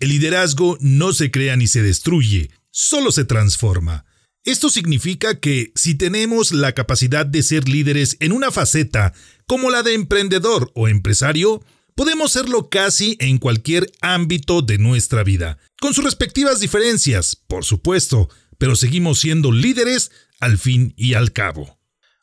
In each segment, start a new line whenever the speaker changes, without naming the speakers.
El liderazgo no se crea ni se destruye, solo se transforma. Esto significa que si tenemos la capacidad de ser líderes en una faceta como la de emprendedor o empresario, podemos serlo casi en cualquier ámbito de nuestra vida, con sus respectivas diferencias, por supuesto, pero seguimos siendo líderes al fin y al cabo.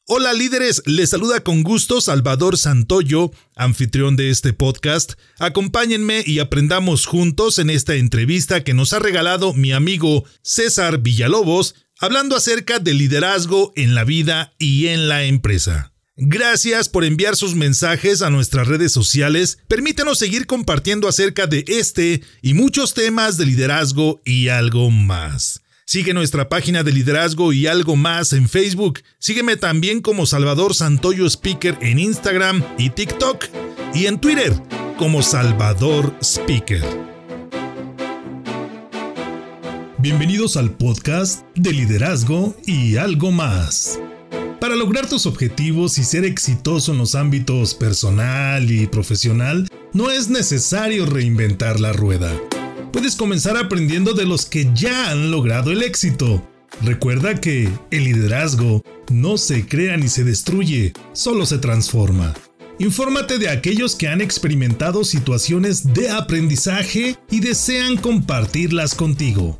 Hola líderes, les saluda con gusto Salvador Santoyo, anfitrión de este podcast. Acompáñenme y aprendamos juntos en esta entrevista que nos ha regalado mi amigo César Villalobos, hablando acerca del liderazgo en la vida y en la empresa. Gracias por enviar sus mensajes a nuestras redes sociales. Permítanos seguir compartiendo acerca de este y muchos temas de liderazgo y algo más. Sigue nuestra página de liderazgo y algo más en Facebook. Sígueme también como Salvador Santoyo Speaker en Instagram y TikTok. Y en Twitter como Salvador Speaker. Bienvenidos al podcast de liderazgo y algo más. Para lograr tus objetivos y ser exitoso en los ámbitos personal y profesional, no es necesario reinventar la rueda puedes comenzar aprendiendo de los que ya han logrado el éxito. Recuerda que el liderazgo no se crea ni se destruye, solo se transforma. Infórmate de aquellos que han experimentado situaciones de aprendizaje y desean compartirlas contigo.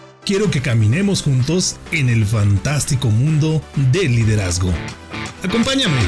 quiero que caminemos juntos en el fantástico mundo del liderazgo. Acompáñame.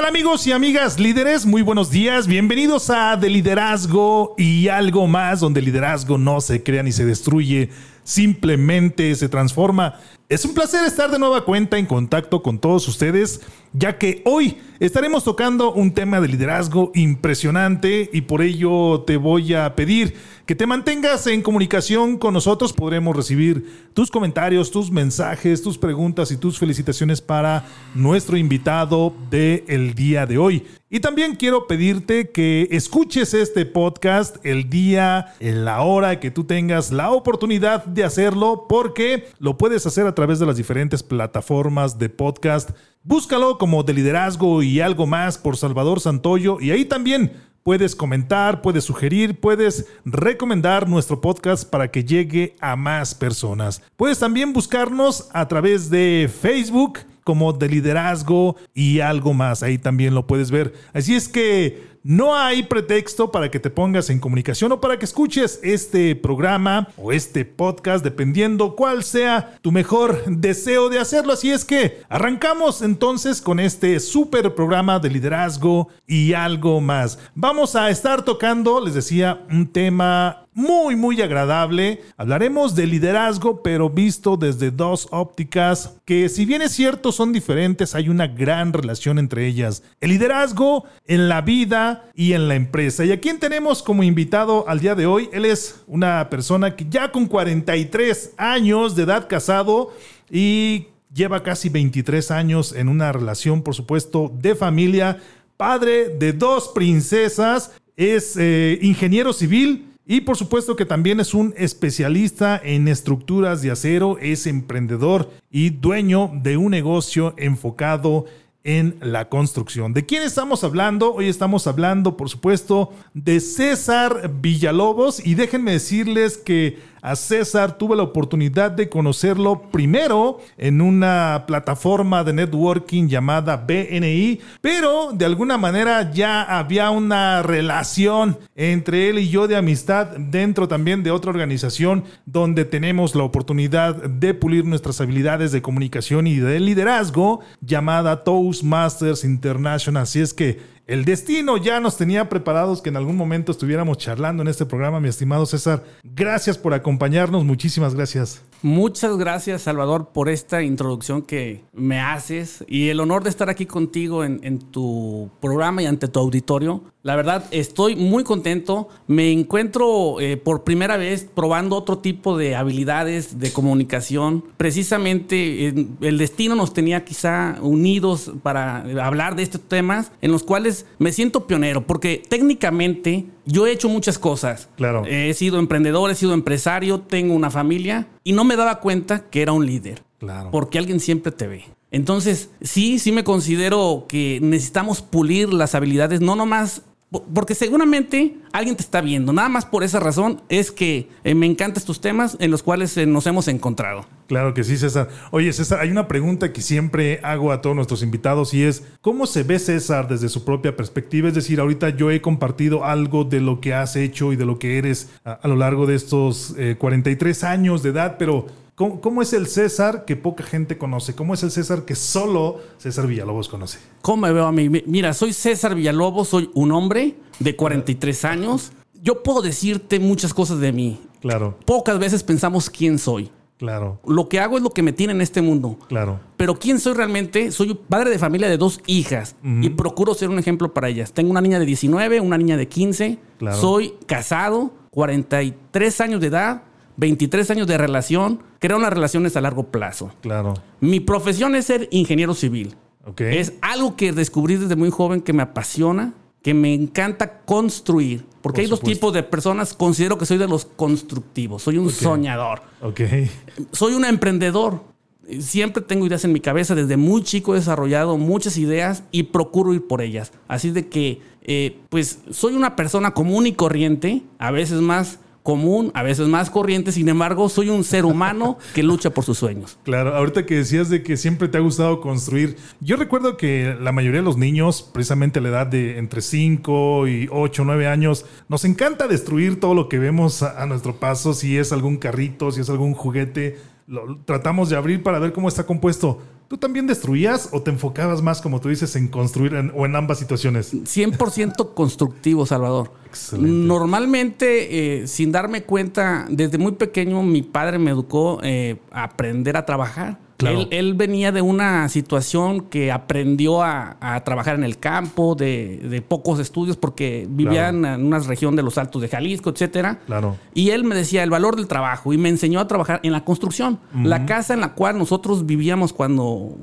Tal amigos y amigas líderes? Muy buenos días, bienvenidos a De Liderazgo y algo más, donde el liderazgo no se crea ni se destruye, simplemente se transforma. Es un placer estar de nueva cuenta en contacto con todos ustedes, ya que hoy estaremos tocando un tema de liderazgo impresionante y por ello te voy a pedir que te mantengas en comunicación con nosotros. Podremos recibir tus comentarios, tus mensajes, tus preguntas y tus felicitaciones para nuestro invitado del el día de hoy. Y también quiero pedirte que escuches este podcast el día, en la hora que tú tengas la oportunidad de hacerlo, porque lo puedes hacer a través de las diferentes plataformas de podcast. Búscalo como de liderazgo y algo más por Salvador Santoyo y ahí también puedes comentar, puedes sugerir, puedes recomendar nuestro podcast para que llegue a más personas. Puedes también buscarnos a través de Facebook como de liderazgo y algo más. Ahí también lo puedes ver. Así es que no hay pretexto para que te pongas en comunicación o para que escuches este programa o este podcast, dependiendo cuál sea tu mejor deseo de hacerlo. Así es que arrancamos entonces con este super programa de liderazgo y algo más. Vamos a estar tocando, les decía, un tema muy, muy agradable. Hablaremos de liderazgo, pero visto desde dos ópticas que si bien es cierto son diferentes, hay una gran relación entre ellas. El liderazgo en la vida y en la empresa. ¿Y a quién tenemos como invitado al día de hoy? Él es una persona que ya con 43 años de edad casado y lleva casi 23 años en una relación, por supuesto, de familia, padre de dos princesas, es eh, ingeniero civil y por supuesto que también es un especialista en estructuras de acero, es emprendedor y dueño de un negocio enfocado en la construcción. ¿De quién estamos hablando? Hoy estamos hablando, por supuesto, de César Villalobos y déjenme decirles que a César tuve la oportunidad de conocerlo primero en una plataforma de networking llamada BNI, pero de alguna manera ya había una relación entre él y yo de amistad dentro también de otra organización donde tenemos la oportunidad de pulir nuestras habilidades de comunicación y de liderazgo llamada Toastmasters International. Así es que el destino ya nos tenía preparados que en algún momento estuviéramos charlando en este programa, mi estimado César. Gracias por acompañarnos, muchísimas gracias.
Muchas gracias, Salvador, por esta introducción que me haces y el honor de estar aquí contigo en, en, tu programa y ante tu auditorio. La verdad, estoy muy contento. Me encuentro eh, por primera vez probando otro tipo de habilidades de comunicación. Precisamente eh, el destino nos tenía quizá unidos para hablar de estos temas en los cuales me siento pionero, porque técnicamente yo he hecho muchas cosas.
Claro.
He sido emprendedor, he sido empresario, tengo una familia y no me daba cuenta que era un líder.
Claro.
Porque alguien siempre te ve. Entonces, sí, sí me considero que necesitamos pulir las habilidades, no nomás porque seguramente alguien te está viendo. Nada más por esa razón es que eh, me encantan estos temas en los cuales eh, nos hemos encontrado.
Claro que sí, César. Oye, César, hay una pregunta que siempre hago a todos nuestros invitados y es, ¿cómo se ve César desde su propia perspectiva? Es decir, ahorita yo he compartido algo de lo que has hecho y de lo que eres a, lo largo de estos 43 eh, años de edad, pero ¿Cómo, es el César que poca gente conoce? ¿Cómo es el César que solo César Villalobos conoce?
¿Cómo me veo a mí? Mira, soy César Villalobos, soy un hombre de 43 años. Yo puedo decirte muchas cosas de mí.
Claro.
Pocas veces pensamos quién soy.
Claro.
Lo que hago es lo que me tiene en este mundo.
Claro.
Pero quién soy realmente, soy padre de familia de dos hijas y procuro ser un ejemplo para ellas. Tengo una niña de 19, una niña de 15.
Claro.
Soy casado, 43 años de edad 23 años de relación, creo unas relaciones a largo plazo.
Claro.
Mi profesión es ser ingeniero civil.
Okay.
Es algo que descubrí desde muy joven que me apasiona, que me encanta construir. Porque
Por
hay dos tipos de personas. Considero que soy de los constructivos. Soy un soñador.
Ok.
Soy un emprendedor. Siempre tengo ideas en mi cabeza. Desde muy chico he desarrollado muchas ideas y procuro ir por ellas. Así de que, eh, pues, soy una persona común y corriente. A veces más común, a veces más corriente. Sin embargo, soy un ser humano que lucha por sus sueños.
Claro, ahorita que decías de que siempre te ha gustado construir, yo recuerdo que la mayoría de los niños, precisamente a la edad de entre 5 y 8, 9 años, nos encanta destruir todo lo que vemos a, a nuestro paso, si es algún carrito, si es algún juguete, lo, tratamos de abrir para ver cómo está compuesto. ¿Tú también destruías o te enfocabas más, como tú dices, en construir en- o en ambas situaciones?
100% constructivo, Salvador.
Excelente.
Normalmente, eh, sin darme cuenta, desde muy pequeño mi padre me educó eh, a aprender a trabajar.
Claro.
Él, él venía de una situación que aprendió a, a trabajar en el campo, de, de pocos estudios, porque vivían en una región de los Altos de Jalisco, etcétera.
Claro.
Y él me decía el valor del trabajo y me enseñó a trabajar en la construcción. La casa en la cual nosotros vivíamos cuando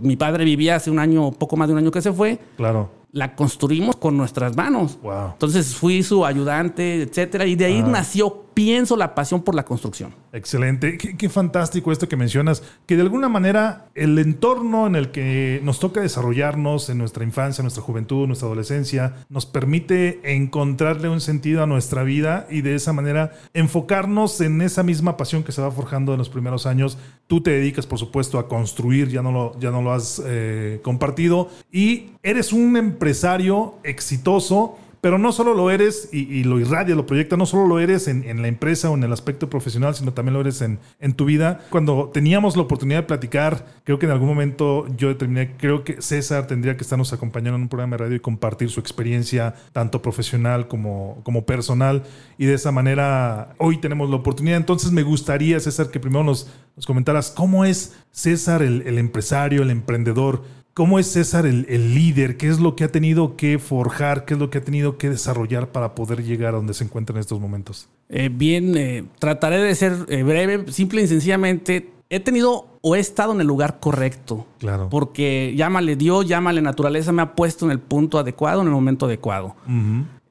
mi padre vivía hace un año, poco más de un año que se fue,
Claro.
la construimos con nuestras manos.
Wow.
Entonces fui su ayudante, etcétera, y de ahí
Ah.
nació, pienso, la pasión por la construcción.
Excelente. Qué, fantástico esto que mencionas, que de alguna manera el entorno en el que nos toca desarrollarnos en nuestra infancia, nuestra juventud, nuestra adolescencia, nos permite encontrarle un sentido a nuestra vida y de esa manera enfocarnos en esa misma pasión que se va forjando en los primeros años. Tú te dedicas, por supuesto, a construir, ya no lo, ya no lo has eh, compartido, y eres un empresario exitoso. Pero no solo lo eres y, lo irradia, lo proyecta, no solo lo eres en, la empresa o en el aspecto profesional, sino también lo eres en, tu vida. Cuando teníamos la oportunidad de platicar, creo que en algún momento yo determiné, creo que César tendría que estarnos acompañando en un programa de radio y compartir su experiencia, tanto profesional como, como personal. Y de esa manera hoy tenemos la oportunidad. Entonces me gustaría, César, que primero nos, comentaras cómo es César el empresario, el emprendedor. ¿Cómo es César el, el líder? ¿Qué es lo que ha tenido que forjar? ¿Qué es lo que ha tenido que desarrollar para poder llegar a donde se encuentra en estos momentos?
Eh, bien, eh, trataré de ser eh, breve, simple y sencillamente. He tenido o he estado en el lugar correcto.
Claro.
Porque llámale Dios, llámale naturaleza, me ha puesto en el punto adecuado, en el momento adecuado.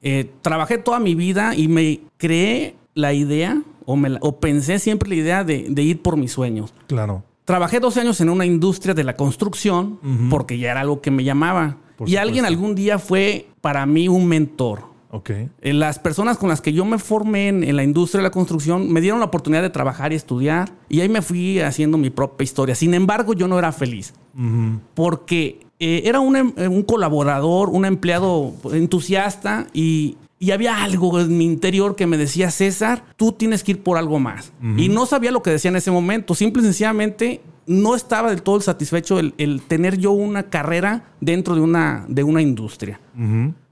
Eh, trabajé toda mi vida y me creé la idea o, me la- o pensé siempre la idea de, de ir por mis sueños.
Claro.
Trabajé 12 años en una industria de la construcción porque ya era algo que me llamaba.
Por
y alguien algún día fue para mí un mentor.
Ok.
Eh, Las personas con las que yo me formé en, en la industria de la construcción me dieron la oportunidad de trabajar y estudiar y ahí me fui haciendo mi propia historia. Sin embargo, yo no era feliz porque eh, era un, em- un colaborador, un empleado entusiasta y, y había algo en mi interior que me decía, César, tú tienes que ir por algo más. Y no sabía lo que decía en ese momento, simple y sencillamente no estaba del todo satisfecho el, el tener yo una carrera dentro de una, de una industria.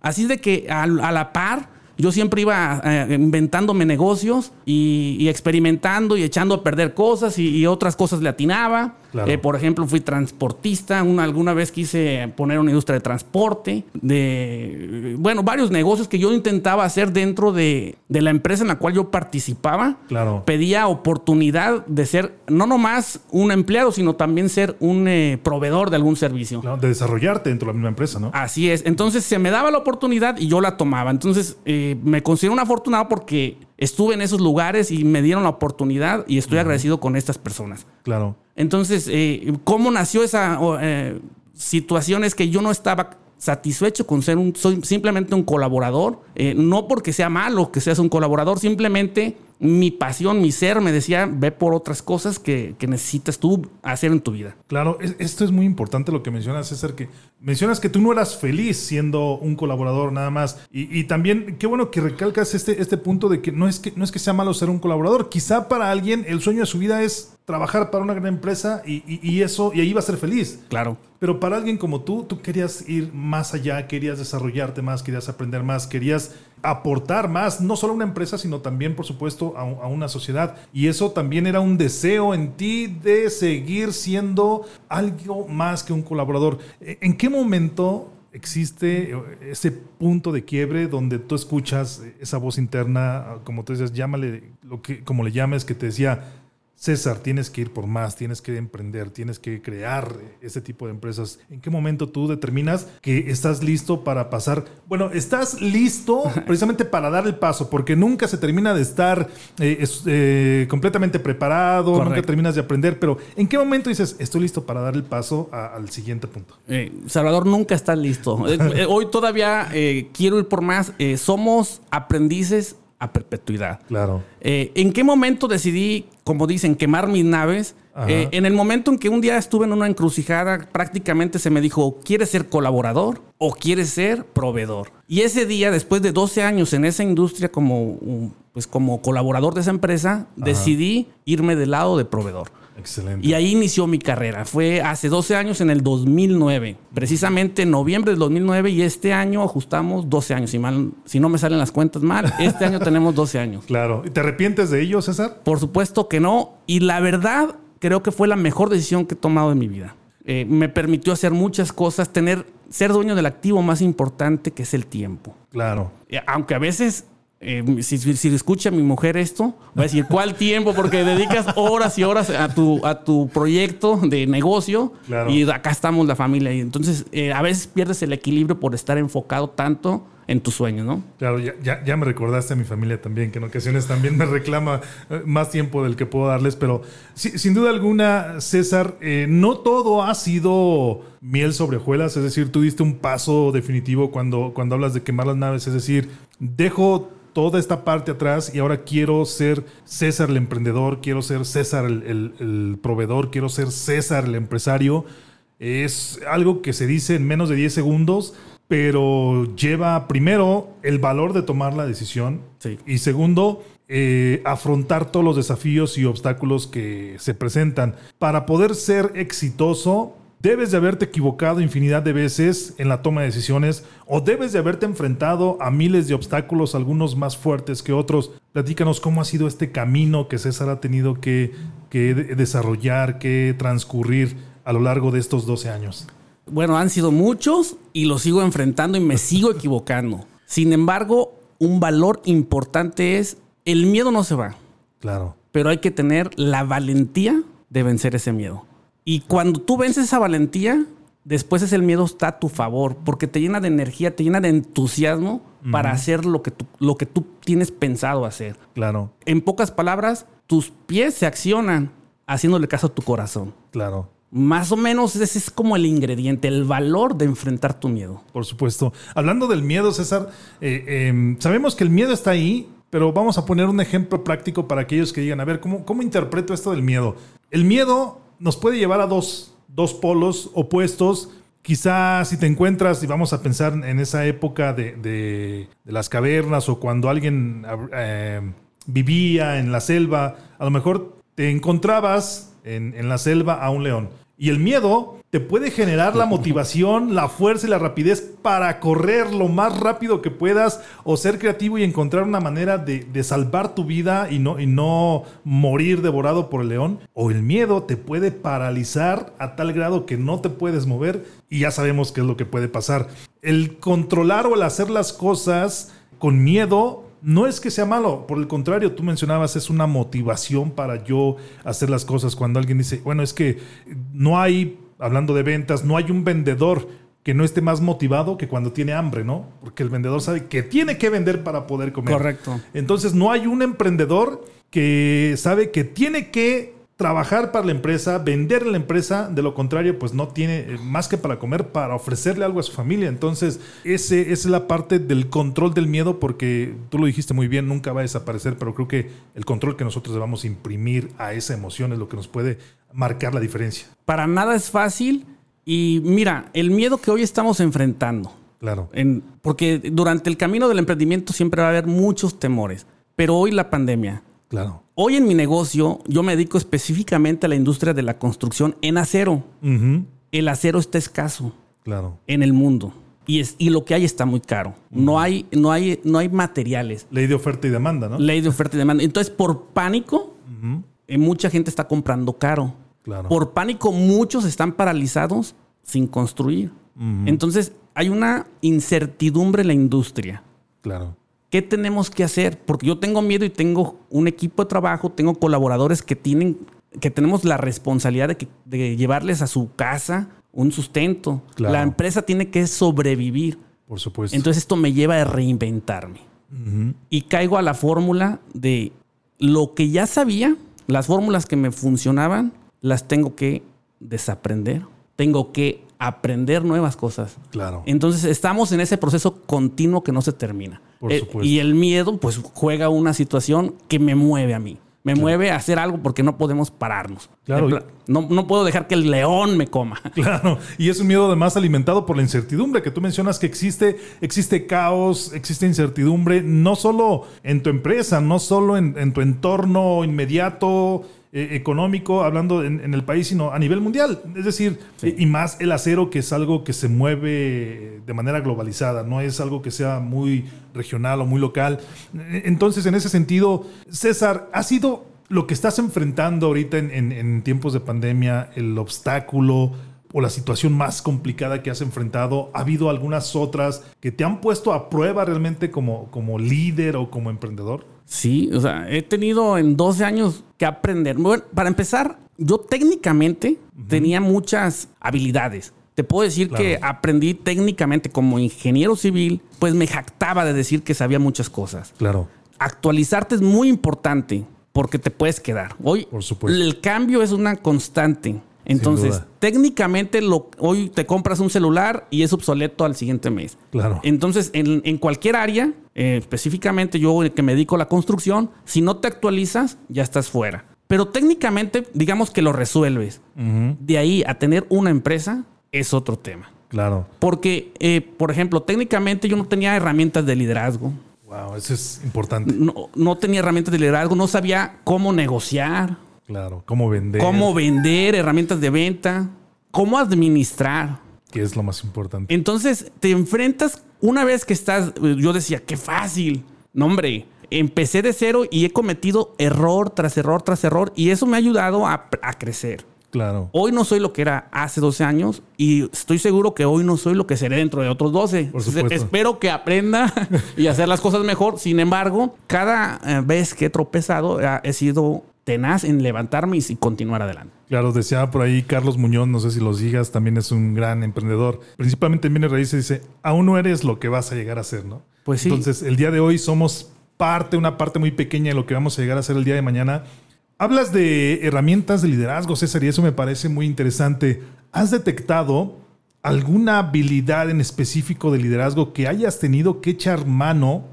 Así de que a, a la par yo siempre iba eh, inventándome negocios y, y, experimentando y echando a perder cosas y, y otras cosas le atinaba.
Claro.
Eh, por ejemplo, fui transportista. Una, alguna vez quise poner una industria de transporte. De, bueno, varios negocios que yo intentaba hacer dentro de, de la empresa en la cual yo participaba.
Claro.
Pedía oportunidad de ser no nomás un empleado, sino también ser un eh, proveedor de algún servicio.
Claro, de desarrollarte dentro de la misma empresa, ¿no?
Así es. Entonces se me daba la oportunidad y yo la tomaba. Entonces eh, me considero un afortunado porque estuve en esos lugares y me dieron la oportunidad y estoy agradecido con estas personas.
Claro.
Entonces, eh, ¿cómo nació esa eh, situación? Es que yo no estaba satisfecho con ser un, soy simplemente un colaborador, eh, no porque sea malo que seas un colaborador, simplemente mi pasión, mi ser me decía, ve por otras cosas que, que, necesitas tú hacer en tu vida.
Claro, esto es muy importante lo que mencionas, César, que mencionas que tú no eras feliz siendo un colaborador nada más. Y, y, también, qué bueno que recalcas este, este punto de que no, es que no es que sea malo ser un colaborador. Quizá para alguien el sueño de su vida es trabajar para una gran empresa y, y, y eso, y ahí va a ser feliz.
Claro.
Pero para alguien como tú, tú querías ir más allá, querías desarrollarte más, querías aprender más, querías aportar más, no solo a una empresa, sino también, por supuesto, a, una sociedad. Y eso también era un deseo en ti de seguir siendo algo más que un colaborador. ¿En qué momento existe ese punto de quiebre donde tú escuchas esa voz interna, como tú dices, llámale, lo que, como le llames, que te decía, César, tienes que ir por más, tienes que emprender, tienes que crear ese tipo de empresas. ¿En qué momento tú determinas que estás listo para pasar? Bueno, estás listo precisamente para dar el paso, porque nunca se termina de estar eh, es, eh, completamente preparado, Correcto. nunca terminas de aprender, pero ¿en qué momento dices, estoy listo para dar el paso a, al siguiente punto?
Eh, Salvador nunca está listo. Hoy todavía quiero ir por más. somos aprendices a perpetuidad.
Claro.
¿En qué momento decidí, como dicen, quemar mis naves? Eh, en el momento en que un día estuve en una encrucijada, prácticamente se me dijo, ¿quieres ser colaborador o quieres ser proveedor? Y ese día, después de 12 años en esa industria como, pues, como colaborador de esa empresa, Ajá. decidí irme del lado de proveedor.
Excelente.
Y ahí inició mi carrera. Fue hace 12 años, en el 2009. Precisamente en noviembre del 2009 y este año ajustamos 12 años. Si, mal, si no me salen las cuentas mal, este año tenemos 12 años.
Claro. ¿Y te arrepientes de ello, César?
Por supuesto que no. Y la verdad, creo que fue la mejor decisión que he tomado en mi vida. Eh, me permitió hacer muchas cosas, tener, ser dueño del activo más importante que es el tiempo.
Claro.
Eh, aunque a veces eh, si, si, escucha mi mujer esto, va a decir, ¿cuál tiempo? Porque dedicas horas y horas a tu, a tu proyecto de negocio
claro.
y acá estamos la familia. Y entonces eh, a veces pierdes el equilibrio por estar enfocado tanto en tus sueños, ¿no?
Claro, ya, ya, me recordaste a mi familia también, que en ocasiones también me reclama eh, más tiempo del que puedo darles, pero sin duda alguna, César, eh, no todo ha sido miel sobre hojuelas, es decir, tú diste un paso definitivo cuando, cuando hablas de quemar las naves, es decir, dejo toda esta parte atrás y ahora quiero ser César el emprendedor, quiero ser César el, proveedor, quiero ser César el empresario. Es algo que se dice en menos de 10 segundos, pero lleva primero el valor de tomar la decisión
sí.
y segundo, eh, afrontar todos los desafíos y obstáculos que se presentan. Para poder ser exitoso, Debes de haberte equivocado infinidad de veces en la toma de decisiones o debes de haberte enfrentado a miles de obstáculos, algunos más fuertes que otros. Platícanos cómo ha sido este camino que César ha tenido que, que desarrollar, que transcurrir a lo largo de estos 12 años.
Bueno, han sido muchos y los sigo enfrentando y me sigo equivocando. Sin embargo, un valor importante es el miedo no se va.
Claro.
Pero hay que tener la valentía de vencer ese miedo. Y cuando tú vences esa valentía, después es el miedo está a tu favor, porque te llena de energía, te llena de entusiasmo uh -huh. para hacer lo que, tú, lo que tú tienes pensado hacer.
Claro.
En pocas palabras, tus pies se accionan haciéndole caso a tu corazón.
Claro.
Más o menos ese es como el ingrediente, el valor de enfrentar tu miedo.
Por supuesto. Hablando del miedo, César, eh, eh, sabemos que el miedo está ahí, pero vamos a poner un ejemplo práctico para aquellos que digan, a ver, ¿cómo, cómo interpreto esto del miedo? El miedo nos puede llevar a dos, dos polos opuestos. Quizás si te encuentras, y vamos a pensar en esa época de, de, las cavernas o cuando alguien eh, vivía en la selva, a lo mejor te encontrabas en, en la selva a un león. Y el miedo te puede generar la motivación, la fuerza y la rapidez para correr lo más rápido que puedas o ser creativo y encontrar una manera de, de salvar tu vida y no, y no morir devorado por el león. O el miedo te puede paralizar a tal grado que no te puedes mover y ya sabemos qué es lo que puede pasar. El controlar o el hacer las cosas con miedo no es que sea malo, por el contrario, tú mencionabas, es una motivación para yo hacer las cosas. Cuando alguien dice, bueno, es que no hay, hablando de ventas, no hay un vendedor que no esté más motivado que cuando tiene hambre, ¿no? Porque el vendedor sabe que tiene que vender para poder comer.
Correcto.
Entonces no hay un emprendedor que sabe que tiene que trabajar para la empresa, vender la empresa, de lo contrario, pues no tiene eh, más que para comer, para ofrecerle algo a su familia. Entonces, ese, esa es la parte del control del miedo, porque tú lo dijiste muy bien, nunca va a desaparecer, pero creo que el control que nosotros debamos imprimir a esa emoción es lo que nos puede marcar la diferencia.
Para nada es fácil y mira, el miedo que hoy estamos enfrentando.
Claro.
En, porque durante el camino del emprendimiento siempre va a haber muchos temores, pero hoy la pandemia.
Claro.
Hoy en mi negocio yo me dedico específicamente a la industria de la construcción en acero. El acero está escaso
Claro.
en el mundo y, es, y lo que hay está muy caro. No, hay, no, hay, no hay materiales.
Ley de oferta y demanda, ¿no?
Ley de oferta y demanda. Entonces, por pánico, eh, mucha gente está comprando caro.
Claro.
Por pánico, muchos están paralizados sin construir. Entonces, hay una incertidumbre en la industria.
Claro.
¿Qué tenemos que hacer? Porque yo tengo miedo y tengo un equipo de trabajo, tengo colaboradores que tienen, que tenemos la responsabilidad de, que- de llevarles a su casa un sustento.
Claro.
La empresa tiene que sobrevivir.
Por supuesto.
Entonces esto me lleva a reinventarme. Y caigo a la fórmula de lo que ya sabía, las fórmulas que me funcionaban, las tengo que desaprender. Tengo que aprender nuevas cosas.
Claro.
Entonces estamos en ese proceso continuo que no se termina.
Por
Eh, y el miedo pues juega una situación que me mueve a mí. Me mueve a hacer algo porque no podemos pararnos.
Claro.
No, no puedo dejar que el león me coma.
Claro, y es un miedo además alimentado por la incertidumbre que tú mencionas que existe, existe caos, existe incertidumbre, no solo en tu empresa, no solo en, en tu entorno inmediato, eh, económico, hablando en, en el país, sino a nivel mundial. Es decir,
Sí.
y más el acero que es algo que se mueve de manera globalizada, no es algo que sea muy regional o muy local. Eh, Entonces, en ese sentido, César, ha sido lo que estás enfrentando ahorita en, en- en tiempos de pandemia, el obstáculo o la situación más complicada que has enfrentado, ¿ha habido algunas otras que te han puesto a prueba realmente como, como líder o como emprendedor?
Sí, o sea, he tenido en 12 años que aprender. Bueno, para empezar, yo técnicamente tenía muchas habilidades. Te puedo decir
Claro.
que aprendí técnicamente como ingeniero civil, pues me jactaba de decir que sabía muchas cosas.
Claro.
Actualizarte es muy importante porque te puedes quedar. Hoy
Por supuesto.
el cambio es una constante. Entonces, técnicamente lo, hoy te compras un celular y es obsoleto al siguiente mes.
Claro.
Entonces, en, en cualquier área, eh, específicamente yo que me dedico a la construcción, si no te actualizas, ya estás fuera. Pero técnicamente, digamos que lo resuelves. De ahí a tener una empresa es otro tema.
Claro.
Porque, eh, por ejemplo, técnicamente yo no tenía herramientas de liderazgo.
Wow, eso es importante.
No, no tenía herramientas de liderazgo, no sabía cómo negociar,
Claro. Cómo vender.
cómo vender, herramientas de venta, cómo administrar.
Que es lo más importante.
Entonces te enfrentas una vez que estás, yo decía, qué fácil. No, hombre, empecé de cero y he cometido error tras error tras error y eso me ha ayudado a, a crecer.
Claro.
Hoy no soy lo que era hace 12 años y estoy seguro que hoy no soy lo que seré dentro de otros 12.
Por supuesto.
Espero que aprenda y hacer las cosas mejor. Sin embargo, cada eh, vez que he tropezado eh, he sido tenaz en levantarme y continuar adelante.
Claro, decía por ahí Carlos Muñoz, no sé si los digas, también es un gran emprendedor. Principalmente en bienes raíces dice, aún no eres lo que vas a llegar a ser, ¿no?
Pues sí.
Entonces, el día de hoy somos parte, una parte muy pequeña de lo que vamos a llegar a ser el día de mañana. Hablas de herramientas de liderazgo, César, y eso me parece muy interesante. ¿Has detectado alguna habilidad en específico de liderazgo que hayas tenido que echar mano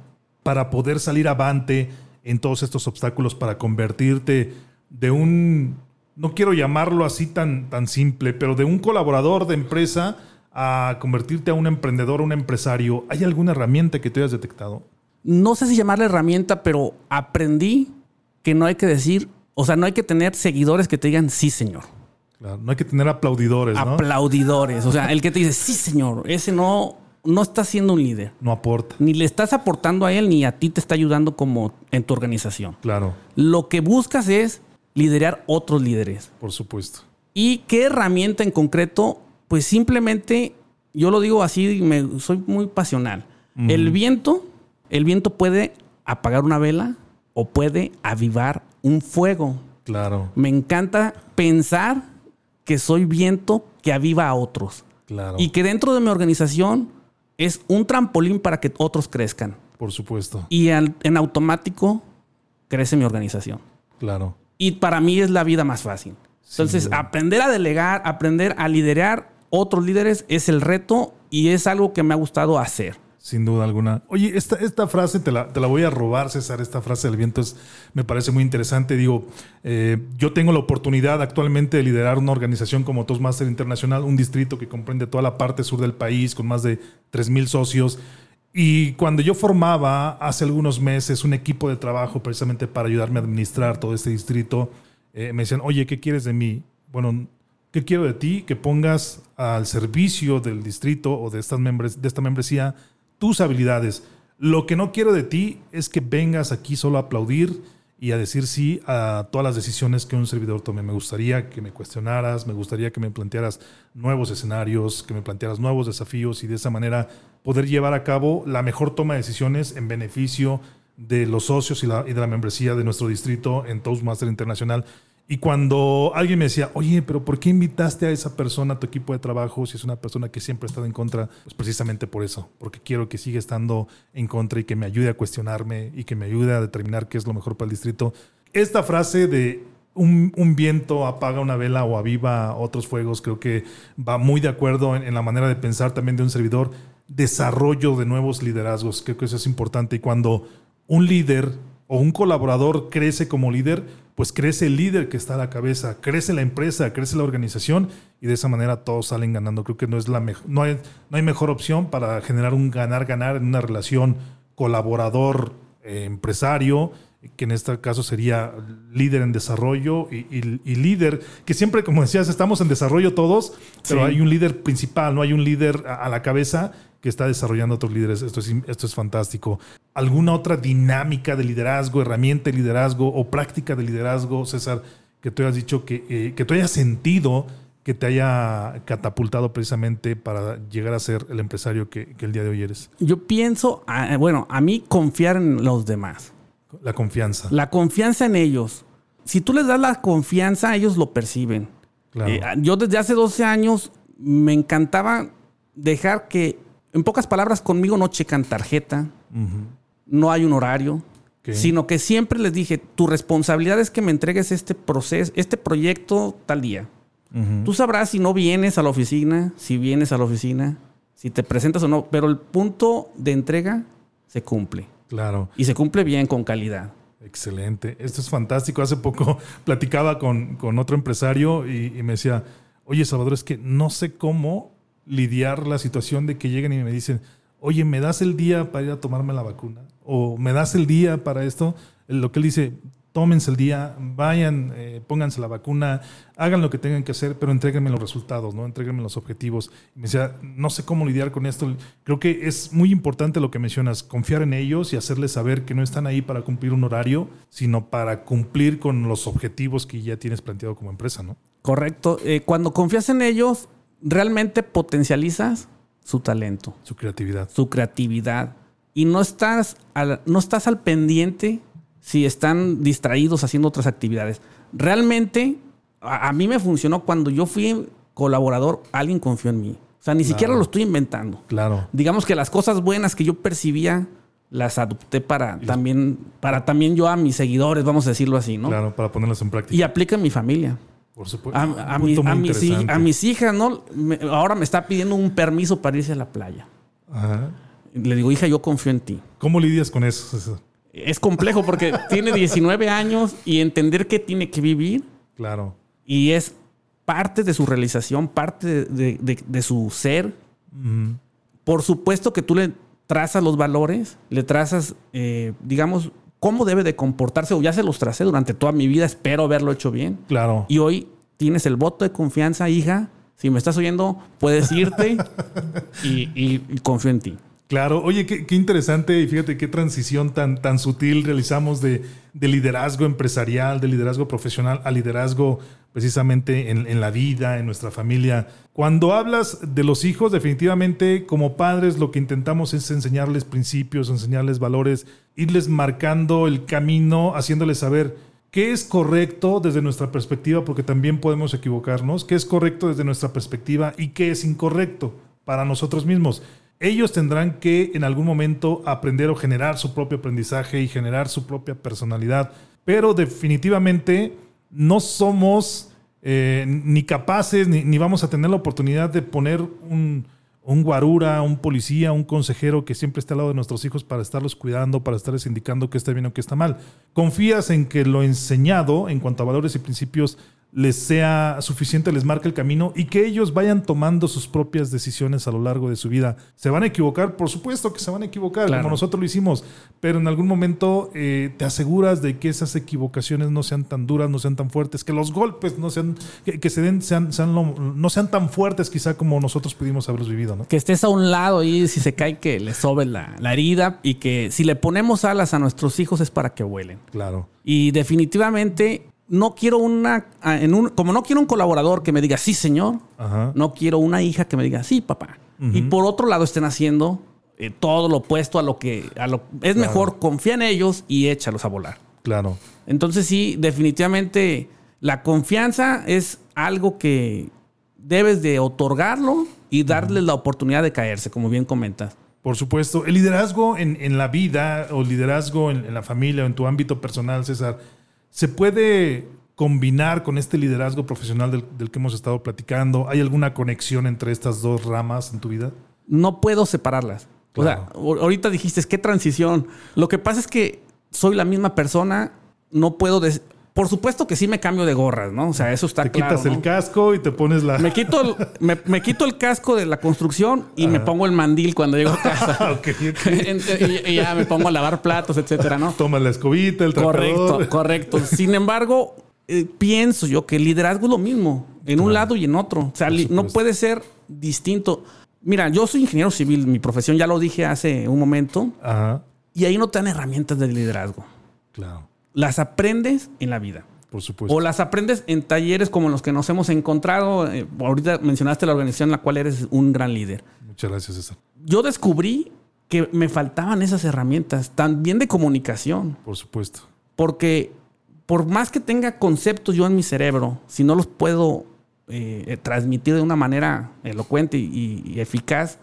para poder salir avante en todos estos obstáculos, para convertirte de un, no quiero llamarlo así tan, tan simple, pero de un colaborador de empresa a convertirte a un emprendedor, un empresario? ¿Hay alguna herramienta que te hayas detectado?
No sé si llamarle herramienta, pero aprendí que no hay que decir O sea, no hay que tener seguidores que te digan sí, señor.
Claro, no hay que tener aplaudidores, ¿no?
Aplaudidores. O sea, el que te dice sí, señor, ese no, no está siendo un líder.
No aporta.
Ni le estás aportando a él, ni a ti te está ayudando como en tu organización.
Claro,
Lo que buscas es liderar otros líderes.
por supuesto.
¿Y qué herramienta en concreto? Pues simplemente, yo lo digo así, me, soy muy pasional. El viento, el viento puede apagar una vela o puede avivar un fuego.
Claro,
Me encanta pensar que soy viento que aviva a otros.
claro.
Y que dentro de mi organización es un trampolín para que otros crezcan.
por supuesto.
Y al- en automático crece mi organización.
Claro.
Y para mí es la vida más fácil. Entonces, aprender a delegar, aprender a liderar otros líderes es el reto y es algo que me ha gustado hacer.
Sin duda alguna. Oye, esta, esta frase te la, te la voy a robar, César. Esta frase del viento es, me parece muy interesante. Digo, eh, yo tengo la oportunidad actualmente de liderar una organización como Toastmaster Internacional, un distrito que comprende toda la parte sur del país con más de 3.000 socios. Y cuando yo formaba hace algunos meses un equipo de trabajo precisamente para ayudarme a administrar todo este distrito, eh, me decían, oye, ¿qué quieres de mí? Bueno, ¿qué quiero de ti? Que pongas al servicio del distrito o de, estas membres, de esta membresía tus habilidades. Lo que no quiero de ti es que vengas aquí solo a aplaudir y a decir sí a todas las decisiones que un servidor tome. Me gustaría que me cuestionaras, me gustaría que me plantearas nuevos escenarios, que me plantearas nuevos desafíos y de esa manera poder llevar a cabo la mejor toma de decisiones en beneficio de los socios y, de la membresía de nuestro distrito en Toastmaster Internacional. Y cuando alguien me decía, oye, pero ¿por qué invitaste a esa persona a tu equipo de trabajo si es una persona que siempre ha estado en contra? Pues precisamente por eso, porque quiero que siga estando en contra y que me ayude a cuestionarme y que me ayude a determinar qué es lo mejor para el distrito. Esta frase de un, un viento apaga una vela o aviva otros fuegos, creo que va muy de acuerdo en, en la manera de pensar también de un servidor. Desarrollo de nuevos liderazgos, creo que eso es importante. Y cuando un líder o un colaborador crece como líder, pues crece el líder que está a la cabeza, crece la empresa, crece la organización y de esa manera todos salen ganando. Creo que no es la no hay, no hay mejor opción para generar un ganar-ganar en una relación colaborador eh, que en este caso sería líder en desarrollo y, y- y líder, que siempre, como decías, estamos en desarrollo todos, pero
Sí.
hay un líder principal, no hay un líder a, a la cabeza que está desarrollando a otros líderes. Esto es, esto es fantástico. ¿Alguna otra dinámica de liderazgo, herramienta de liderazgo o práctica de liderazgo, César, que tú hayas dicho que, eh, que tú hayas sentido que te haya catapultado precisamente para llegar a ser el empresario que, que el día de hoy eres?
Yo pienso, ah, bueno, a mí confiar en los demás.
La confianza.
La confianza en ellos. Si tú les das la confianza, ellos lo perciben.
Claro.
Eh, yo desde hace 12 años me encantaba dejar que, en pocas palabras, conmigo no checan tarjeta, no hay un horario, sino que siempre les dije, tu responsabilidad es que me entregues este proceso, este proyecto tal día. Tú sabrás si no vienes a la oficina, si vienes a la oficina, si te presentas o no, pero el punto de entrega se cumple.
Claro.
Y se cumple bien, con calidad.
Excelente. Esto es fantástico. Hace poco platicaba con, con otro empresario y, y me decía, oye Salvador, es que no sé cómo lidiar la situación de que lleguen y me dicen, oye, ¿me das el día para ir a tomarme la vacuna? ¿O me das el día para esto? Lo que él dice, tómense el día, vayan, eh, pónganse la vacuna, hagan lo que tengan que hacer, pero entréguenme los resultados, ¿no? Entréguenme los objetivos. Y me decía, no sé cómo lidiar con esto. Creo que es muy importante lo que mencionas, confiar en ellos y hacerles saber que no están ahí para cumplir un horario, sino para cumplir con los objetivos que ya tienes planteado como empresa, ¿no?
Correcto. Eh, cuando confías en ellos, realmente potencializas su talento,
Su creatividad.
su creatividad. Y no estás al, no estás al pendiente si están distraídos haciendo otras actividades. Realmente, a, a mí me funcionó cuando yo fui colaborador, alguien confió en mí. O sea, ni siquiera lo estoy inventando.
Claro.
Digamos que las cosas buenas que yo percibía las adopté para también, para también yo a mis seguidores, vamos a decirlo así, ¿no?
Claro, para ponerlas en práctica.
Y aplica en mi familia.
Por supuesto.
A, mi- mis, a hijas, ¿no? Me- ahora me está pidiendo un permiso para irse a la playa.
Ajá.
Le digo, hija, yo confío en ti.
¿Cómo lidias con eso?
Es complejo porque tiene 19 años y entender que tiene que vivir
Claro.
y es parte de su realización, parte de, de- de- de su ser. Por supuesto que tú le trazas los valores, le trazas, eh, digamos, cómo debe de comportarse, o ya se los tracé durante toda mi vida, espero haberlo hecho bien.
Claro.
Y hoy tienes el voto de confianza, hija. Si me estás oyendo, puedes irte y, y- y confío en ti.
Claro, oye, qué, interesante y fíjate qué transición tan, tan sutil realizamos de, de liderazgo empresarial, de liderazgo profesional a liderazgo precisamente en, en la vida, en nuestra familia. Cuando hablas de los hijos, definitivamente como padres lo que intentamos es enseñarles principios, enseñarles valores, irles marcando el camino, haciéndoles saber qué es correcto desde nuestra perspectiva, porque también podemos equivocarnos, qué es correcto desde nuestra perspectiva y qué es incorrecto para nosotros mismos ellos tendrán que en algún momento aprender o generar su propio aprendizaje y generar su propia personalidad. Pero definitivamente no somos eh, ni capaces ni, vamos a tener la oportunidad de poner un, un guarura, un policía, un consejero que siempre esté al lado de nuestros hijos para estarlos cuidando, para estarles indicando qué está bien o qué está mal. Confías en que lo enseñado en cuanto a valores y principios les sea suficiente, les marque el camino y que ellos vayan tomando sus propias decisiones a lo largo de su vida. ¿Se van a equivocar? Por supuesto que se van a equivocar,
Claro.
como nosotros lo hicimos, pero en algún momento eh, te aseguras de que esas equivocaciones no sean tan duras, no sean tan fuertes, que los golpes no sean, que, que se den, sean, sean lo- no sean tan fuertes quizá como nosotros pudimos haberlos vivido, ¿no?
Que estés a un lado y si se cae que le sobe la, la herida y que si le ponemos alas a nuestros hijos es para que vuelen.
Claro.
Y definitivamente no quiero una, ah, en un, como no quiero un colaborador que me diga sí señor,
Ajá.
no quiero una hija que me diga sí papá. Y por otro lado estén haciendo eh, todo lo opuesto a lo que a lo es mejor confía en ellos y échalos a volar.
Claro.
Entonces sí, definitivamente la confianza es algo que debes de otorgarlo y darles la oportunidad de caerse, como bien comentas.
Por supuesto. El liderazgo en, en la vida o liderazgo en, en la familia o en tu ámbito personal, César, ¿se puede combinar con este liderazgo profesional del, del que hemos estado platicando? ¿Hay alguna conexión entre estas dos ramas en tu vida?
No puedo separarlas. O sea, ahor- ahorita dijiste, ¿qué transición? Lo que pasa es que soy la misma persona, no puedo... des- Por supuesto que sí me cambio de gorras, ¿no? O sea, eso está
Te
claro.
quitas el casco y te pones la...
Me quito, el, me, me quito el casco de la construcción y me pongo el mandil cuando llego a casa.
Ah, ok, ok.
y, y ya me pongo a lavar platos, etcétera, ¿no?
Tomas la escobita, el
Correcto,
trapeador.
correcto. Sin embargo, eh, pienso yo que el liderazgo es lo mismo, en un lado y en otro. O sea, no puede ser distinto. Mira, yo soy ingeniero civil, mi profesión ya lo dije hace un momento,
Ajá,
y ahí no te dan herramientas de liderazgo.
claro.
Las aprendes en la vida.
Por supuesto.
O las aprendes en talleres como los que nos hemos encontrado. Eh, ahorita mencionaste la organización en la cual eres un gran líder.
Muchas gracias, César.
Yo descubrí que me faltaban esas herramientas, también de comunicación.
Por supuesto.
Porque por más que tenga conceptos yo en mi cerebro, si no los puedo eh, transmitir de una manera elocuente y, y eficaz,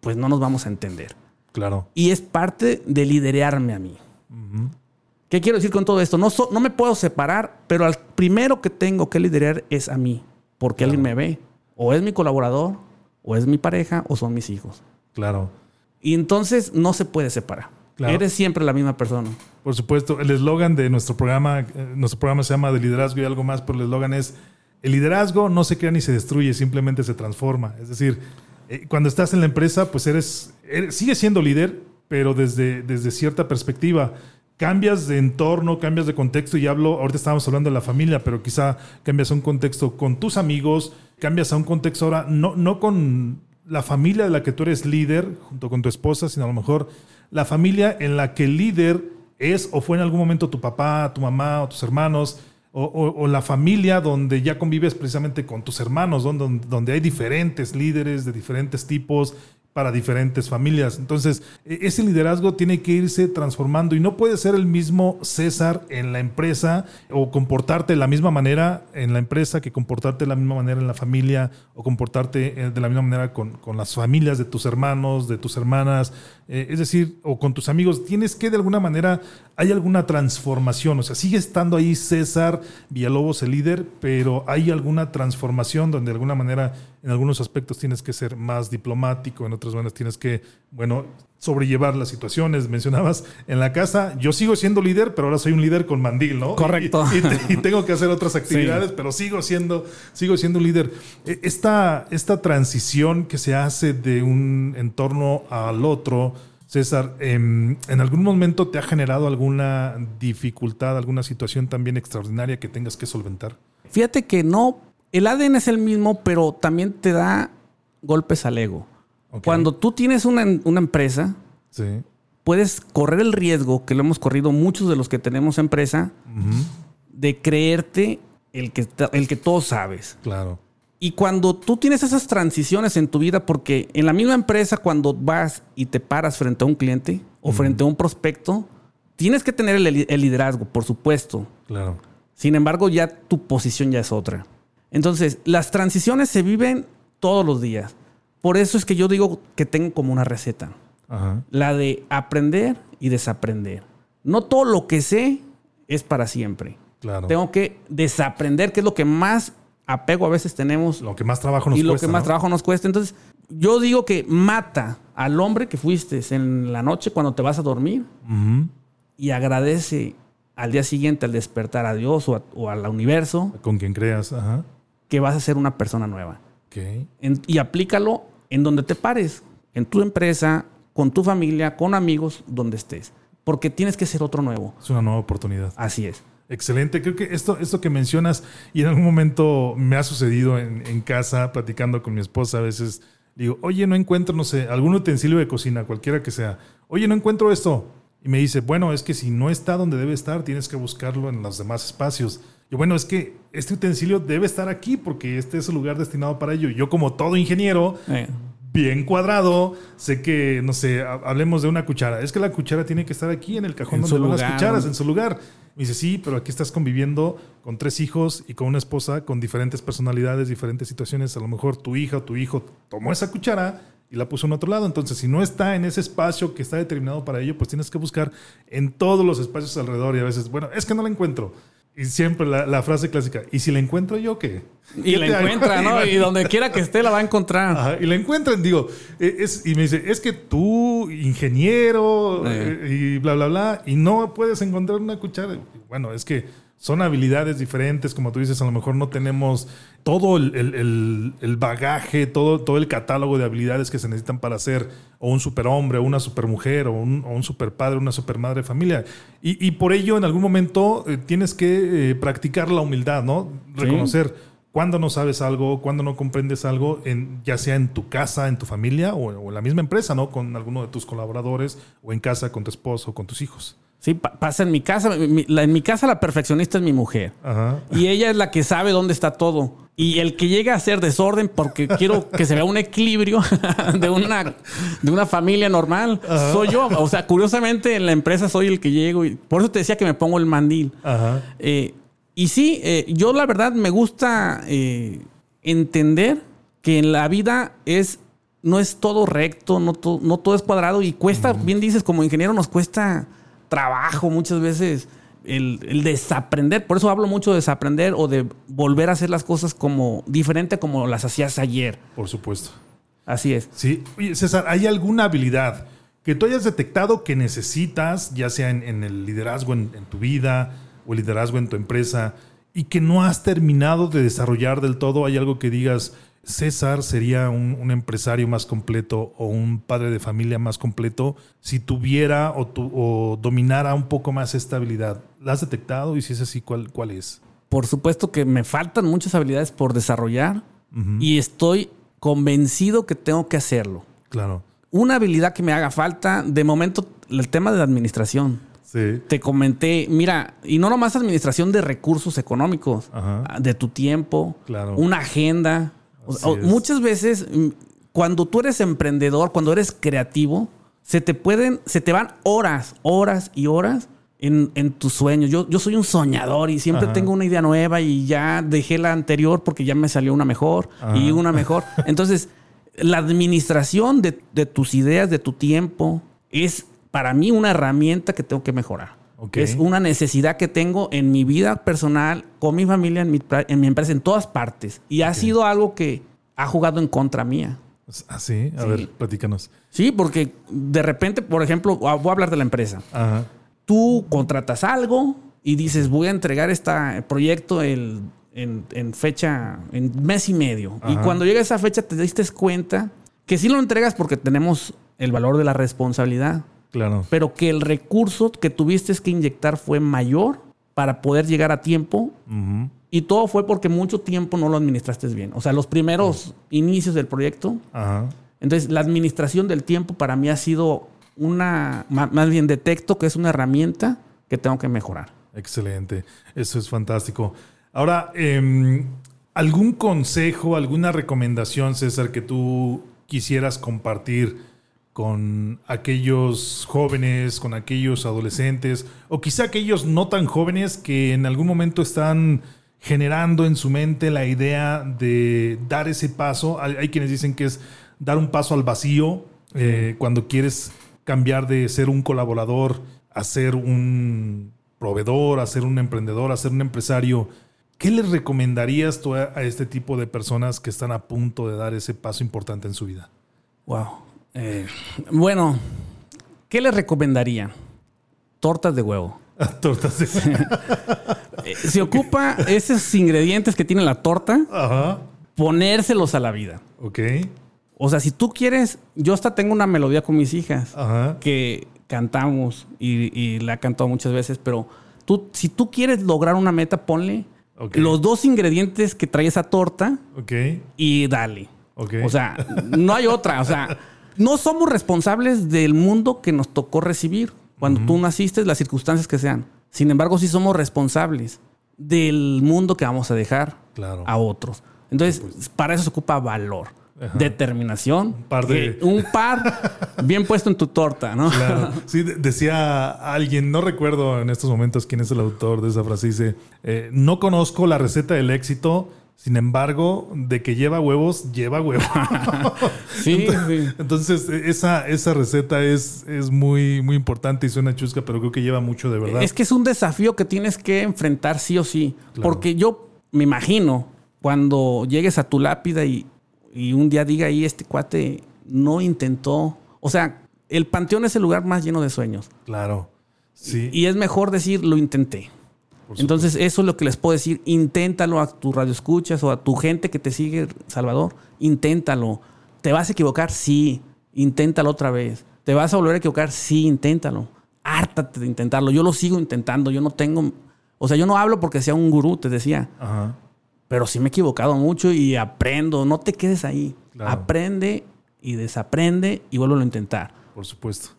pues no nos vamos a entender.
Claro.
Y es parte de liderearme a mí.
Ujú,
¿Qué quiero decir con todo esto? No, so- no me puedo separar, pero al primero que tengo que liderar es a mí, porque alguien me ve. O es mi colaborador, o es mi pareja, o son mis hijos.
Claro.
Y entonces no se puede separar.
Claro.
Eres siempre la misma persona.
Por supuesto, el eslogan de nuestro programa, eh, nuestro programa se llama de liderazgo y algo más, pero el eslogan es, el liderazgo no se crea ni se destruye, simplemente se transforma. Es decir, eh, cuando estás en la empresa, pues eres, eres sigues siendo líder, pero desde, desde cierta perspectiva. Cambias de entorno, cambias de contexto y hablo, ahorita estábamos hablando de la familia, pero quizá cambias a un contexto con tus amigos, cambias a un contexto ahora, no, no con la familia de la que tú eres líder, junto con tu esposa, sino a lo mejor la familia en la que el líder es o fue en algún momento tu papá, tu mamá o tus hermanos, o, o- la familia donde ya convives precisamente con tus hermanos, donde, donde hay diferentes líderes de diferentes tipos para diferentes familias. Entonces, e- ese liderazgo tiene que irse transformando y no puede ser el mismo César en la empresa o comportarte de la misma manera en la empresa que comportarte de la misma manera en la familia o comportarte eh, de la misma manera con, con las familias de tus hermanos, de tus hermanas, eh, es decir, o con tus amigos. Tienes que de alguna manera, hay alguna transformación, o sea, sigue estando ahí César Villalobos el líder, pero hay alguna transformación donde de alguna manera en algunos aspectos tienes que ser más diplomático, en otras maneras tienes que, bueno, sobrellevar las situaciones. Mencionabas en la casa, yo sigo siendo líder, pero ahora soy un líder con mandil, ¿no?
Correcto.
Y, y te- y tengo que hacer otras actividades, pero sigo siendo, sigo siendo un líder. E- Esta, esta transición que se hace de un entorno al otro, César, em, ¿en algún momento te ha generado alguna dificultad, alguna situación también extraordinaria que tengas que solventar?
Fíjate que no, el ADN es el mismo, pero también te da golpes al ego. Cuando tú tienes una, una empresa,
Sí.
puedes correr el riesgo, que lo hemos corrido muchos de los que tenemos empresa, de creerte el que, el que todo sabes.
Claro.
Y cuando tú tienes esas transiciones en tu vida, porque en la misma empresa, cuando vas y te paras frente a un cliente o frente a un prospecto, tienes que tener el, el liderazgo, por supuesto.
Claro.
Sin embargo, ya tu posición ya es otra. Entonces, las transiciones se viven todos los días. Por eso es que yo digo que tengo como una receta.
Ajá.
La de aprender y desaprender. No todo lo que sé es para siempre.
Claro.
Tengo que desaprender, que es lo que más apego a veces tenemos
Lo que más trabajo nos
y lo
cuesta,
que más
¿no?
trabajo nos cuesta. Entonces, yo digo que mata al hombre que fuiste en la noche cuando te vas a dormir y agradece al día siguiente al despertar a Dios o, a- o al universo
Con quien creas. Ajá.
que vas a ser una persona nueva.
Ok.
En- y aplícalo en donde te pares, en tu empresa, con tu familia, con amigos, donde estés. Porque tienes que ser otro nuevo.
Es una nueva oportunidad.
Así es.
Excelente. Creo que esto, esto que mencionas, y en algún momento me ha sucedido en, casa, platicando con mi esposa, a veces digo, oye, no encuentro, no sé, algún utensilio de cocina, cualquiera que sea. Oye, no encuentro esto. Y me dice, bueno, es que si no está donde debe estar, tienes que buscarlo en los demás espacios. Y bueno, es que este utensilio debe estar aquí porque este es el lugar destinado para ello. Yo como todo ingeniero, bien cuadrado. Sé que, no sé, ha- hablemos de una cuchara. Es que la cuchara tiene que estar aquí en el cajón
En
donde van las cucharas, en su lugar. Me dice, sí, pero aquí estás conviviendo con tres hijos y con una esposa con diferentes personalidades, diferentes situaciones. A lo mejor tu hija o tu hijo tomó esa cuchara y la puso en otro lado. Entonces, si no está en ese espacio que está determinado para ello, pues tienes que buscar en todos los espacios alrededor. Y a veces, bueno, es que no la encuentro. Y siempre la, la frase clásica, ¿y si la encuentro yo qué?
y
¿Qué
la
hago?
encuentra, ¿no? Y donde quiera que esté la va a encontrar.
Ajá, y la encuentran, digo, eh, es, y me dice, es que tú, ingeniero,
eh,
y bla, bla, bla, y no puedes encontrar una cuchara. Bueno, es que son habilidades diferentes, como tú dices, a lo mejor no tenemos todo el, el- el- bagaje, todo, todo el catálogo de habilidades que se necesitan para ser o un superhombre, o una supermujer, o un, o un superpadre, una supermadre de familia. Y, y por ello, en algún momento, eh, tienes que eh, practicar la humildad, ¿no?
Sí.
Reconocer cuando no sabes algo, cuando no comprendes algo, en, ya sea en tu casa, en tu familia o, o en la misma empresa, ¿no? Con alguno de tus colaboradores o en casa con tu esposo o con tus hijos.
Sí, pa- pasa en mi casa. En mi casa la perfeccionista es mi mujer.
Ajá.
Y ella es la que sabe dónde está todo. Y el que llega a hacer desorden porque quiero que se vea un equilibrio de una, de una familia normal, soy yo. O sea, curiosamente en la empresa soy el que llego. Y por eso te decía que me pongo el mandil.
Ajá.
Eh, y sí, eh, yo la verdad me gusta eh, entender que en la vida es no es todo recto, no, to- no todo es cuadrado y cuesta, bien dices, como ingeniero nos cuesta trabajo muchas veces el, el desaprender. Por eso hablo mucho de desaprender o de volver a hacer las cosas como diferente como las hacías ayer.
Por supuesto.
Así es.
Sí. Oye, César, ¿hay alguna habilidad que tú hayas detectado que necesitas, ya sea en, en el liderazgo en, en tu vida o el liderazgo en tu empresa, y que no has terminado de desarrollar del todo? ¿Hay algo que digas, César sería un, un empresario más completo o un padre de familia más completo si tuviera o, tu- o dominara un poco más esta habilidad? ¿La has detectado? Y si es así, ¿cuál, cuál es?
Por supuesto que me faltan muchas habilidades por desarrollar y estoy convencido que tengo que hacerlo.
Claro.
Una habilidad que me haga falta, de momento, el tema de la administración.
Sí.
Te comenté, mira, y no nomás administración de recursos económicos,
Ajá.
de tu tiempo,
Claro.
una agenda. O- muchas veces, mm, cuando tú eres emprendedor, cuando eres creativo, se te pueden, se te van horas, horas y horas en, en tus sueños. Yo, yo soy un soñador y siempre
Ajá.
tengo una idea nueva y ya dejé la anterior porque ya me salió una mejor y una mejor. Entonces, la administración de, de tus ideas, de tu tiempo, es para mí una herramienta que tengo que mejorar. Es una necesidad que tengo en mi vida personal, con mi familia, en mi, en mi empresa, en todas partes. Y ha sido algo que ha jugado en contra mía.
Ah, sí. A
Sí.
ver, platícanos.
Sí, porque de repente, por ejemplo, ah, voy a hablar de la empresa.
Ajá.
Tú contratas algo y dices, voy a entregar este proyecto el- en, en fecha, en mes y medio. Y cuando llega esa fecha te diste cuenta que sí lo entregas porque tenemos el valor de la responsabilidad.
Claro.
Pero que el recurso que tuviste que inyectar fue mayor para poder llegar a tiempo. Y todo fue porque mucho tiempo no lo administraste bien. O sea, los primeros inicios del proyecto.
Ajá.
Entonces, la administración del tiempo para mí ha sido una, más bien detecto que es una herramienta que tengo que mejorar.
Excelente. Eso es fantástico. Ahora, em, ¿algún consejo, alguna recomendación, César, que tú quisieras compartir con aquellos jóvenes, con aquellos adolescentes, o quizá aquellos no tan jóvenes que en algún momento están generando en su mente la idea de dar ese paso? Hay, hay quienes dicen que es dar un paso al vacío eh, cuando quieres cambiar de ser un colaborador a ser un proveedor, a ser un emprendedor, a ser un empresario. ¿Qué les recomendarías tú a, a este tipo de personas que están a punto de dar ese paso importante en su vida?
Wow. Eh, bueno, ¿qué les recomendaría? Tortas de huevo.
Tortas de...
Eh, Se ocupa esos ingredientes que tiene la torta,
Ajá.
ponérselos a la vida.
Ok.
O sea, si tú quieres, yo hasta tengo una melodía con mis hijas
Ajá.
que cantamos y, y la he cantado muchas veces, pero tú, si tú quieres lograr una meta, ponle
Ok.
los dos ingredientes que trae esa torta
Ok.
y dale. O sea, no hay otra. O sea, no somos responsables del mundo que nos tocó recibir cuando tú naciste, las circunstancias que sean. Sin embargo, sí somos responsables del mundo que vamos a dejar
Claro.
a otros. Entonces, para eso se ocupa valor,
Ajá.
determinación, un
par de-
un par bien puesto en tu torta, ¿no?
Claro. Sí, de- decía alguien, no recuerdo en estos momentos quién es el autor de esa frase, dice, eh, no conozco la receta del éxito, sin embargo, de que lleva huevos, lleva huevos.
Sí, sí.
Entonces, esa, esa receta es, es muy, muy importante y suena chusca, pero creo que lleva mucho de verdad.
Es que es un desafío que tienes que enfrentar sí o sí.
Claro.
Porque yo me imagino cuando llegues a tu lápida y, y un día diga ahí, este cuate no intentó. O sea, el panteón es el lugar más lleno de sueños.
Claro. Sí.
Y es mejor decir, lo intenté. Entonces, eso es lo que les puedo decir. Inténtalo a tu radio escuchas o a tu gente que te sigue, Salvador. Inténtalo. ¿Te vas a equivocar? Sí. Inténtalo otra vez. ¿Te vas a volver a equivocar? Sí, inténtalo. Hártate de intentarlo. Yo lo sigo intentando. Yo no tengo. O sea, yo no hablo porque sea un gurú, te decía.
Ajá.
Pero sí me he equivocado mucho y aprendo. No te quedes ahí.
Claro.
Aprende y desaprende y vuelvo a intentar.
Por supuesto.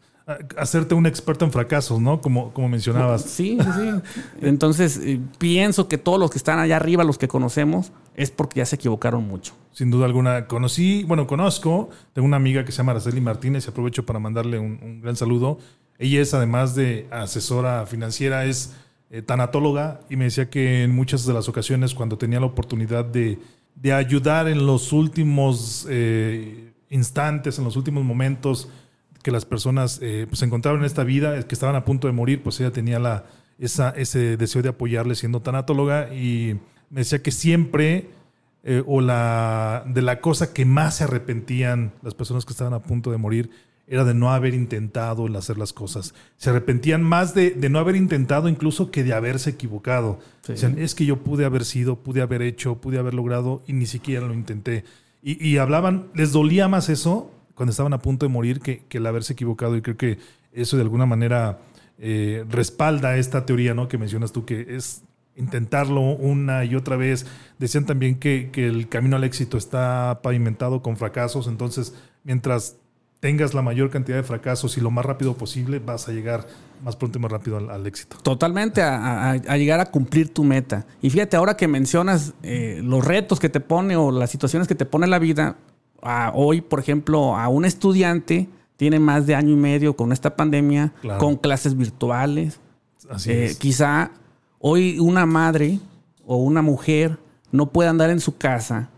Hacerte un experto en fracasos, ¿no? Como, como mencionabas.
Sí, sí, sí. Entonces, eh, pienso que todos los que están allá arriba, los que conocemos, es porque ya se equivocaron mucho.
Sin duda alguna. Conocí, bueno, conozco, tengo una amiga que se llama Araceli Martínez y aprovecho para mandarle un, un gran saludo. Ella es, además de asesora financiera, es eh, tanatóloga y me decía que en muchas de las ocasiones cuando tenía la oportunidad de, de ayudar en los últimos eh, instantes, en los últimos momentos que las personas eh, pues, se encontraban en esta vida, que estaban a punto de morir, pues ella tenía la, esa, ese deseo de apoyarle siendo tanatóloga y me decía que siempre eh, o la de la cosa que más se arrepentían las personas que estaban a punto de morir era de no haber intentado el hacer las cosas. Se arrepentían más de, de no haber intentado incluso que de haberse equivocado.
Sí.
Decían, es que yo pude haber sido, pude haber hecho, pude haber logrado y ni siquiera lo intenté. Y, y hablaban, les dolía más eso cuando estaban a punto de morir que, el haberse equivocado y creo que eso de alguna manera eh, respalda esta teoría ¿no? que mencionas tú, que es intentarlo una y otra vez. Decían también que, el camino al éxito está pavimentado con fracasos, entonces mientras tengas la mayor cantidad de fracasos y lo más rápido posible, vas a llegar más pronto y más rápido al, éxito.
Totalmente a, a- a llegar a cumplir tu meta. Y fíjate, ahora que mencionas eh, los retos que te pone o las situaciones que te pone la vida, a hoy, por ejemplo, a un estudiante tiene más de año y medio con esta pandemia,
Claro.
con clases virtuales.
Así
Eh,
es.
Quizá hoy una madre o una mujer no puede andar en su casa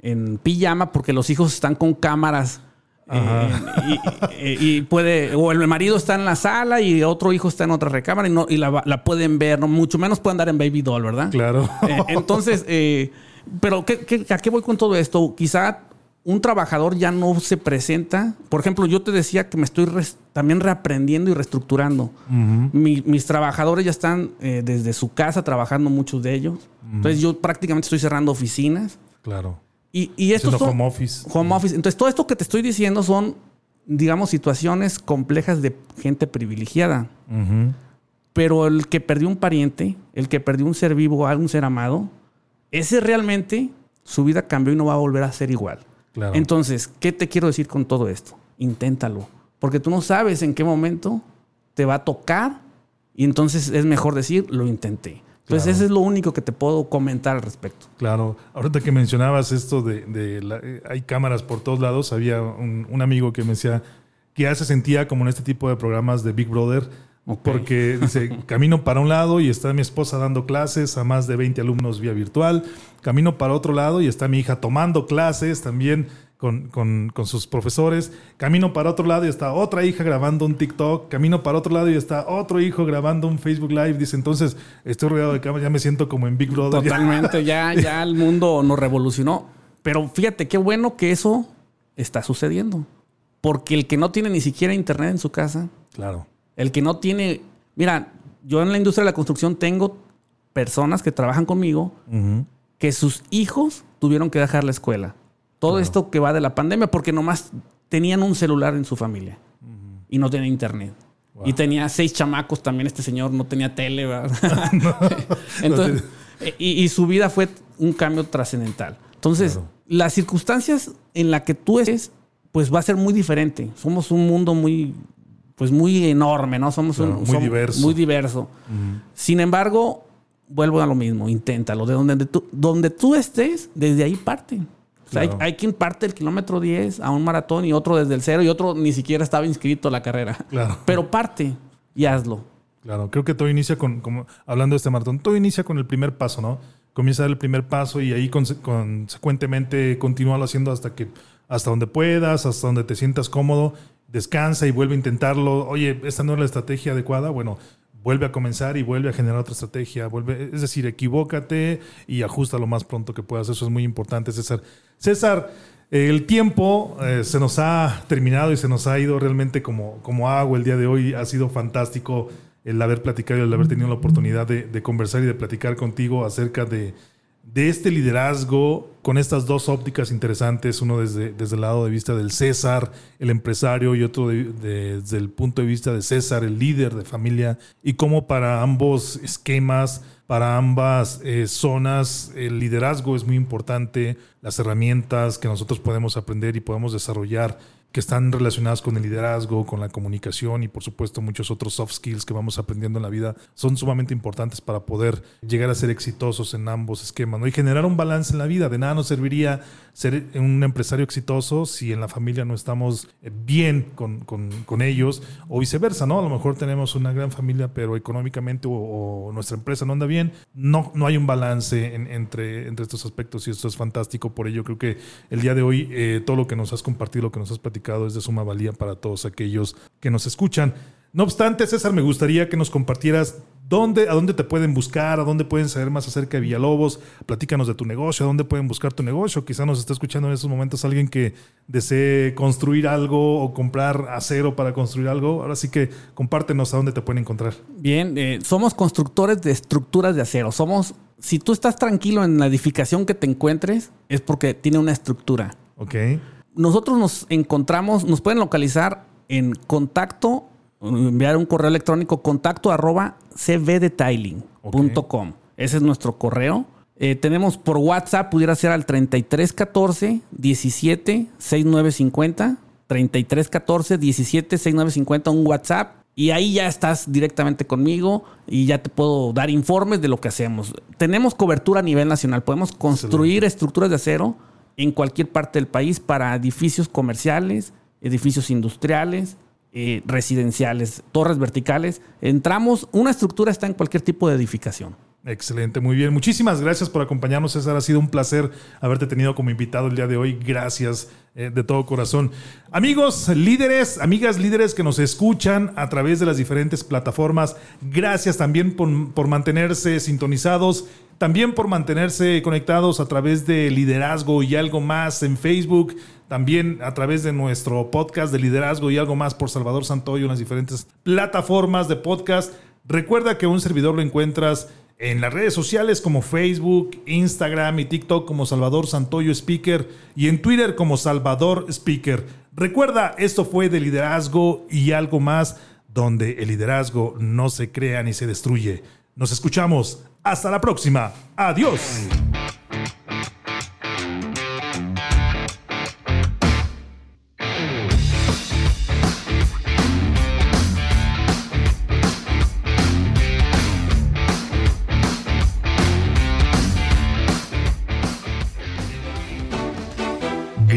en pijama porque los hijos están con cámaras. eh, y, y- puede, o el marido está en la sala y otro hijo está en otra recámara y, no, y la, la pueden ver, ¿no? mucho menos puede andar en baby doll, ¿verdad?
Claro.
Eh, entonces, eh, pero ¿qué, qué- a qué voy con todo esto? Quizá un trabajador ya no se presenta. Por ejemplo, yo te decía que me estoy también reaprendiendo y reestructurando. Mi- mis trabajadores ya están eh, desde su casa trabajando, muchos de ellos. Entonces, yo prácticamente estoy cerrando oficinas.
Claro.
Y,
Haciendo
son-
home office.
home office. Entonces, todo esto que te estoy diciendo son digamos, situaciones complejas de gente privilegiada. Pero el que perdió un pariente, el que perdió un ser vivo, algún ser amado, ese realmente su vida cambió y no va a volver a ser igual. Entonces, ¿qué te quiero decir con todo esto? Inténtalo. Porque tú no sabes en qué momento te va a tocar y entonces es mejor decir, lo intenté. Entonces, eso es lo único que te puedo comentar al respecto.
Claro. Ahorita que mencionabas esto de, hay cámaras por todos lados, había un, un, amigo que me decía que ya se sentía como en este tipo de programas de Big Brother, porque dice, camino para un lado y está mi esposa dando clases a más de 20 alumnos vía virtual, camino para otro lado y está mi hija tomando clases también con, con, sus profesores, camino para otro lado y está otra hija grabando un TikTok, camino para otro lado y está otro hijo grabando un Facebook Live, dice, entonces estoy rodeado de cámaras, ya me siento como en Big Brother.
Totalmente, ya, ya el mundo nos revolucionó, pero fíjate qué bueno que eso está sucediendo, porque el que no tiene ni siquiera internet en su casa,
claro
el que no tiene, mira, yo en la industria de la construcción tengo personas que trabajan conmigo que sus hijos tuvieron que dejar la escuela. Todo esto que va de la pandemia porque nomás tenían un celular en su familia y no tenían internet. Y tenía seis chamacos también, este señor no tenía tele, Entonces, y, su vida fue un cambio trascendental. Entonces, las circunstancias en las que tú estés, pues va a ser muy diferente. Somos un mundo muy pues muy enorme, ¿no? Somos un,
muy diverso.
Muy diverso. Sin embargo, vuelvo a lo mismo, inténtalo. De donde tú, donde tú estés, desde ahí parte. hay, quien parte el kilómetro 10 a un maratón y otro desde el cero y otro ni siquiera estaba inscrito a la carrera.
Claro.
Pero parte y hazlo.
Claro, creo que todo inicia con, como hablando de este maratón, todo inicia con el primer paso, ¿no? Comienza a dar el primer paso y ahí consecuentemente continúalo haciendo hasta que hasta donde puedas, hasta donde te sientas cómodo descansa y vuelve a intentarlo. Oye, esta no es la estrategia adecuada. Bueno, vuelve a comenzar y vuelve a generar otra estrategia. Vuelve, es decir, equivócate y ajusta lo más pronto que puedas. Eso es muy importante, César. César, el tiempo eh, se nos ha terminado y se nos ha ido realmente como, como agua el día de hoy. Ha sido fantástico el haber platicado y el haber tenido la oportunidad de conversar y de platicar contigo acerca de de este liderazgo con estas dos ópticas interesantes, uno desde, desde el lado de vista del César, el empresario, y otro desde el punto de vista de César, el líder de familia, y cómo para ambos esquemas, para ambas eh, zonas, el liderazgo es muy importante, las herramientas que nosotros podemos aprender y podemos desarrollar que están relacionadas con el liderazgo, con la comunicación y por supuesto muchos otros soft skills que vamos aprendiendo en la vida son sumamente importantes para poder llegar a ser exitosos en ambos esquemas ¿no? y generar un balance en la vida. De nada nos serviría ser un empresario exitoso si en la familia no estamos eh, bien con, con, con ellos o viceversa, ¿no? A lo mejor tenemos una gran familia pero económicamente o, nuestra empresa no anda bien, no, no hay un balance entre, entre estos aspectos y esto es fantástico. Por ello creo que el día de hoy eh, todo lo que nos has compartido, lo que nos has platicado, es de suma valía para todos aquellos que nos escuchan. No obstante, César, me gustaría que nos compartieras dónde, a dónde te pueden buscar, a dónde pueden saber más acerca de Villalobos. Platícanos de tu negocio, a dónde pueden buscar tu negocio. Quizá nos está escuchando en estos momentos alguien que desee construir algo o comprar acero para construir algo. Ahora sí que compártenos a dónde te pueden encontrar.
Bien, eh, somos constructores de estructuras de acero. Somos, si tú estás tranquilo en la edificación que te encuentres, es porque tiene una estructura.
Ok
nosotros nos encontramos, nos pueden localizar en contacto, enviar un correo electrónico contacto arroba cvdetailing.com. Ese es nuestro correo. Eh, tenemos por WhatsApp, pudiera ser al 3314 17 6950. 3314 17 6950, un WhatsApp. Y ahí ya estás directamente conmigo y ya te puedo dar informes de lo que hacemos. Tenemos cobertura a nivel nacional. Podemos construir estructuras de acero en cualquier parte del país para edificios comerciales, edificios industriales, eh, residenciales, torres verticales. Entramos, una estructura está en cualquier tipo de edificación.
Excelente, muy bien. Muchísimas gracias por acompañarnos, César. Ha sido un placer haberte tenido como invitado el día de hoy. Gracias eh, de todo corazón. Amigos líderes, amigas líderes que nos escuchan a través de las diferentes plataformas, gracias también por, por mantenerse sintonizados también por mantenerse conectados a través de liderazgo y algo más en Facebook, también a través de nuestro podcast de liderazgo y algo más por Salvador Santoyo en las diferentes plataformas de podcast. Recuerda que un servidor lo encuentras en las redes sociales como Facebook, Instagram y TikTok como Salvador Santoyo Speaker y en Twitter como Salvador Speaker. Recuerda, esto fue de liderazgo y algo más, donde el liderazgo no se crea ni se destruye. Nos escuchamos. Hasta la próxima. Adiós.